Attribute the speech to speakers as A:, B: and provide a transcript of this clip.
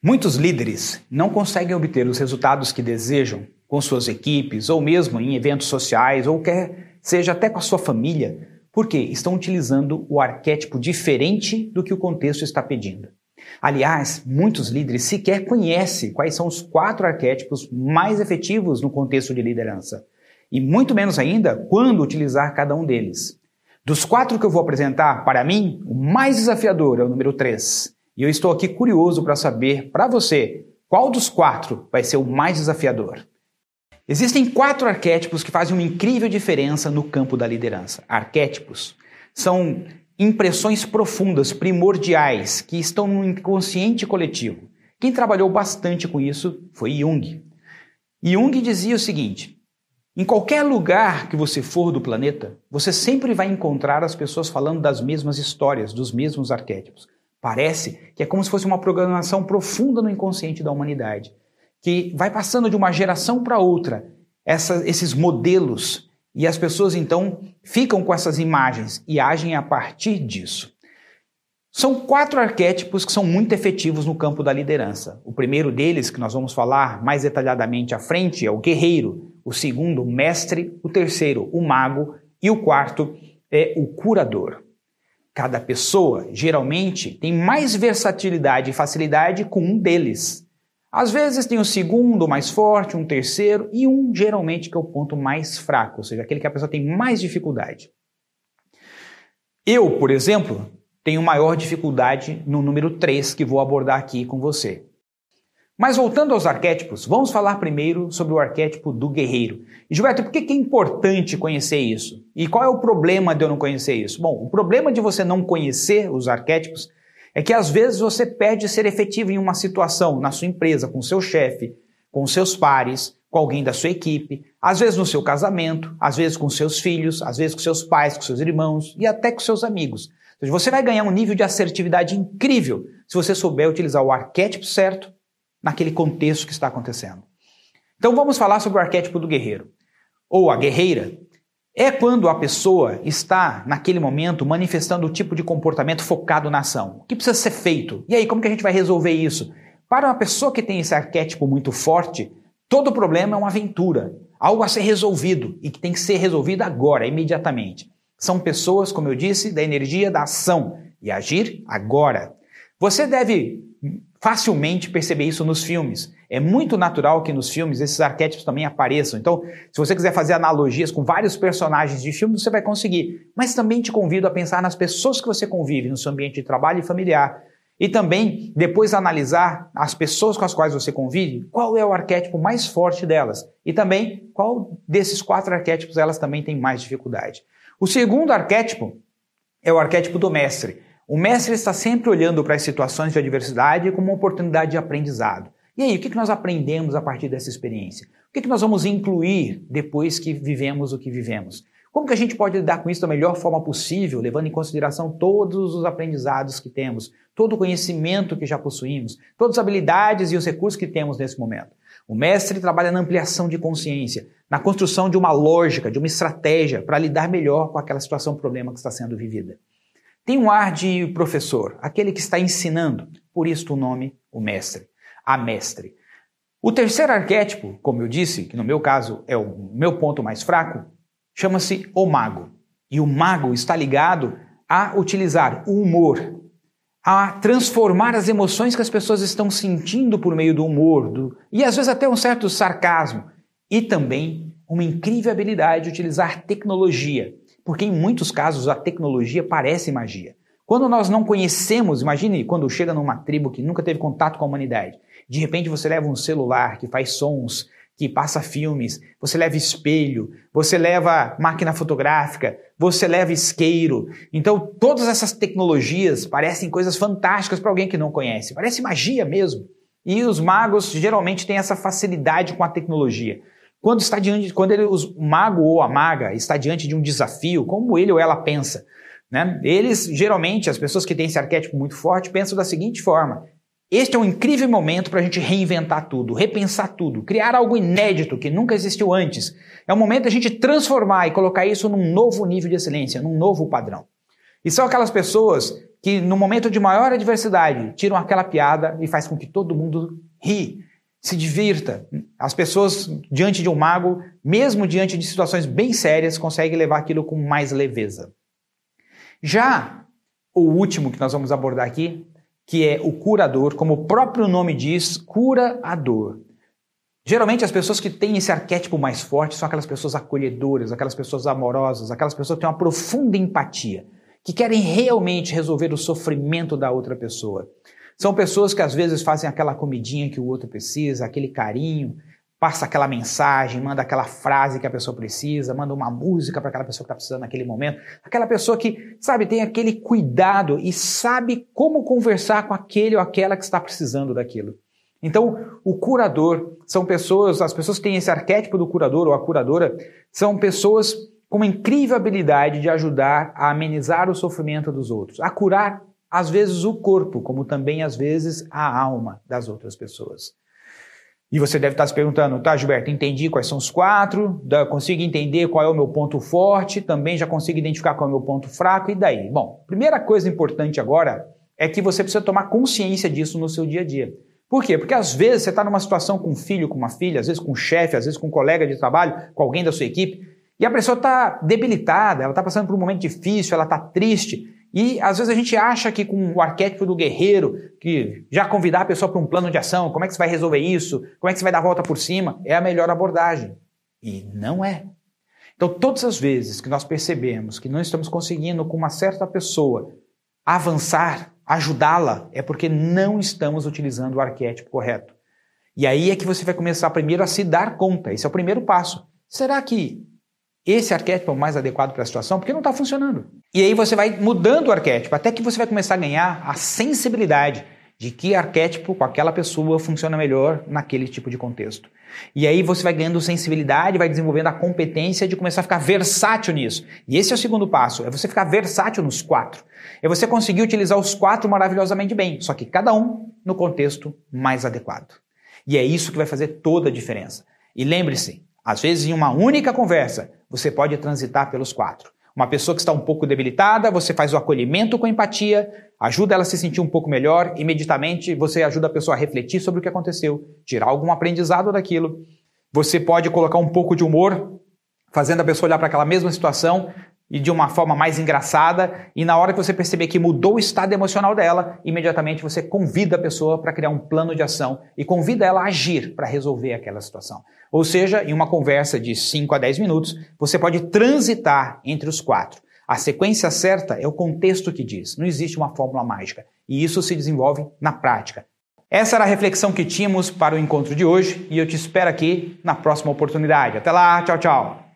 A: Muitos líderes não conseguem obter os resultados que desejam com suas equipes, ou mesmo em eventos sociais, ou quer seja até com a sua família, porque estão utilizando o arquétipo diferente do que o contexto está pedindo. Aliás, muitos líderes sequer conhecem quais são os quatro arquétipos mais efetivos no contexto de liderança, e muito menos ainda quando utilizar cada um deles. Dos quatro que eu vou apresentar, para mim, o mais desafiador é o número 3. E eu estou aqui curioso para saber, para você, qual dos quatro vai ser o mais desafiador. Existem quatro arquétipos que fazem uma incrível diferença no campo da liderança. Arquétipos são impressões profundas, primordiais, que estão no inconsciente coletivo. Quem trabalhou bastante com isso foi Jung. Jung dizia o seguinte: em qualquer lugar que você for do planeta, você sempre vai encontrar as pessoas falando das mesmas histórias, dos mesmos arquétipos. Parece que é como se fosse uma programação profunda no inconsciente da humanidade, que vai passando de uma geração para outra essa, esses modelos e as pessoas então ficam com essas imagens e agem a partir disso. São quatro arquétipos que são muito efetivos no campo da liderança. O primeiro deles, que nós vamos falar mais detalhadamente à frente, é o guerreiro. O segundo, o mestre. O terceiro, o mago. E o quarto é o curador. Cada pessoa, geralmente, tem mais versatilidade e facilidade com um deles. Às vezes tem o segundo mais forte, um terceiro e um, geralmente, que é o ponto mais fraco, ou seja, aquele que a pessoa tem mais dificuldade. Eu, por exemplo, tenho maior dificuldade no número 3 que vou abordar aqui com você. Mas voltando aos arquétipos, vamos falar primeiro sobre o arquétipo do guerreiro. E Gilberto, por que é importante conhecer isso? E qual é o problema de eu não conhecer isso? Bom, o problema de você não conhecer os arquétipos é que às vezes você perde ser efetivo em uma situação, na sua empresa, com seu chefe, com seus pares, com alguém da sua equipe, às vezes no seu casamento, às vezes com seus filhos, às vezes com seus pais, com seus irmãos e até com seus amigos. Seja, você vai ganhar um nível de assertividade incrível se você souber utilizar o arquétipo certo naquele contexto que está acontecendo. Então vamos falar sobre o arquétipo do guerreiro, ou a guerreira. É quando a pessoa está, naquele momento, manifestando o tipo de comportamento focado na ação. O que precisa ser feito? E aí, como que a gente vai resolver isso? Para uma pessoa que tem esse arquétipo muito forte, todo problema é uma aventura, algo a ser resolvido e que tem que ser resolvido agora, imediatamente. São pessoas, como eu disse, da energia da ação e agir agora. Você deve facilmente perceber isso nos filmes. É muito natural que nos filmes esses arquétipos também apareçam. Então, se você quiser fazer analogias com vários personagens de filme, você vai conseguir. Mas também te convido a pensar nas pessoas que você convive no seu ambiente de trabalho e familiar. E também, depois analisar as pessoas com as quais você convive, qual é o arquétipo mais forte delas. E também, qual desses quatro arquétipos elas também têm mais dificuldade. O segundo arquétipo é o arquétipo do mestre. O mestre está sempre olhando para as situações de adversidade como uma oportunidade de aprendizado. E aí, o que nós aprendemos a partir dessa experiência? O que nós vamos incluir depois que vivemos o que vivemos? Como que a gente pode lidar com isso da melhor forma possível, levando em consideração todos os aprendizados que temos, todo o conhecimento que já possuímos, todas as habilidades e os recursos que temos nesse momento? O mestre trabalha na ampliação de consciência, na construção de uma lógica, de uma estratégia para lidar melhor com aquela situação, problema que está sendo vivida. Tem um ar de professor, aquele que está ensinando, por isso o nome, o mestre, a mestre. O terceiro arquétipo, como eu disse, que no meu caso é o meu ponto mais fraco, chama-se o mago. E o mago está ligado a utilizar o humor, a transformar as emoções que as pessoas estão sentindo por meio do humor, do, e às vezes até um certo sarcasmo, e também uma incrível habilidade de utilizar tecnologia porque em muitos casos a tecnologia parece magia. Quando nós não conhecemos, imagine quando chega numa tribo que nunca teve contato com a humanidade, de repente você leva um celular que faz sons, que passa filmes, você leva espelho, você leva máquina fotográfica, você leva isqueiro. Então, todas essas tecnologias parecem coisas fantásticas para alguém que não conhece. Parece magia mesmo. E os magos geralmente têm essa facilidade com a tecnologia. Quando está diante, quando ele, o mago ou a maga está diante de um desafio, como ele ou ela pensa? Né? Eles, geralmente, as pessoas que têm esse arquétipo muito forte, pensam da seguinte forma: este é um incrível momento para a gente reinventar tudo, repensar tudo, criar algo inédito que nunca existiu antes. É o momento da gente transformar e colocar isso num novo nível de excelência, num novo padrão. E são aquelas pessoas que, no momento de maior adversidade, tiram aquela piada e faz com que todo mundo ri, se divirta. As pessoas, diante de um mago, mesmo diante de situações bem sérias, conseguem levar aquilo com mais leveza. Já o último que nós vamos abordar aqui, que é o curador, como o próprio nome diz, cura a dor. Geralmente as pessoas que têm esse arquétipo mais forte são aquelas pessoas acolhedoras, aquelas pessoas amorosas, aquelas pessoas que têm uma profunda empatia, que querem realmente resolver o sofrimento da outra pessoa. São pessoas que às vezes fazem aquela comidinha que o outro precisa, aquele carinho, passa aquela mensagem, manda aquela frase que a pessoa precisa, manda uma música para aquela pessoa que está precisando naquele momento. Aquela pessoa que, sabe, tem aquele cuidado e sabe como conversar com aquele ou aquela que está precisando daquilo. Então, o curador são pessoas, as pessoas que têm esse arquétipo do curador ou a curadora, são pessoas com uma incrível habilidade de ajudar a amenizar o sofrimento dos outros, a curar, às vezes, o corpo, como também, às vezes, a alma das outras pessoas. E você deve estar se perguntando, tá, Gilberto, entendi quais são os quatro, consigo entender qual é o meu ponto forte, também já consigo identificar qual é o meu ponto fraco, e daí? Bom, primeira coisa importante agora é que você precisa tomar consciência disso no seu dia a dia. Por quê? Porque às vezes você está numa situação com um filho, com uma filha, às vezes com um chefe, às vezes com um colega de trabalho, com alguém da sua equipe, e a pessoa está debilitada, ela está passando por um momento difícil, ela está triste. E às vezes a gente acha que com o arquétipo do guerreiro, que já convidar a pessoa para um plano de ação, como é que você vai resolver isso, como é que você vai dar a volta por cima, é a melhor abordagem. E não é. Então, todas as vezes que nós percebemos que não estamos conseguindo com uma certa pessoa avançar, ajudá-la, é porque não estamos utilizando o arquétipo correto. E aí é que você vai começar primeiro a se dar conta. Esse é o primeiro passo. Será que esse arquétipo é o mais adequado para a situação? Porque não está funcionando. E aí você vai mudando o arquétipo, até que você vai começar a ganhar a sensibilidade de que arquétipo com aquela pessoa funciona melhor naquele tipo de contexto. E aí você vai ganhando sensibilidade, vai desenvolvendo a competência de começar a ficar versátil nisso. E esse é o segundo passo, é você ficar versátil nos quatro. É você conseguir utilizar os quatro maravilhosamente bem, só que cada um no contexto mais adequado. E é isso que vai fazer toda a diferença. E lembre-se, às vezes em uma única conversa, você pode transitar pelos quatro. Uma pessoa que está um pouco debilitada, você faz o acolhimento com empatia, ajuda ela a se sentir um pouco melhor, imediatamente você ajuda a pessoa a refletir sobre o que aconteceu, tirar algum aprendizado daquilo. Você pode colocar um pouco de humor, fazendo a pessoa olhar para aquela mesma situação e de uma forma mais engraçada, e na hora que você perceber que mudou o estado emocional dela, imediatamente você convida a pessoa para criar um plano de ação e convida ela a agir para resolver aquela situação. Ou seja, em uma conversa de 5 a 10 minutos, você pode transitar entre os quatro. A sequência certa é o contexto que diz, não existe uma fórmula mágica, e isso se desenvolve na prática. Essa era a reflexão que tínhamos para o encontro de hoje e eu te espero aqui na próxima oportunidade. Até lá, tchau, tchau!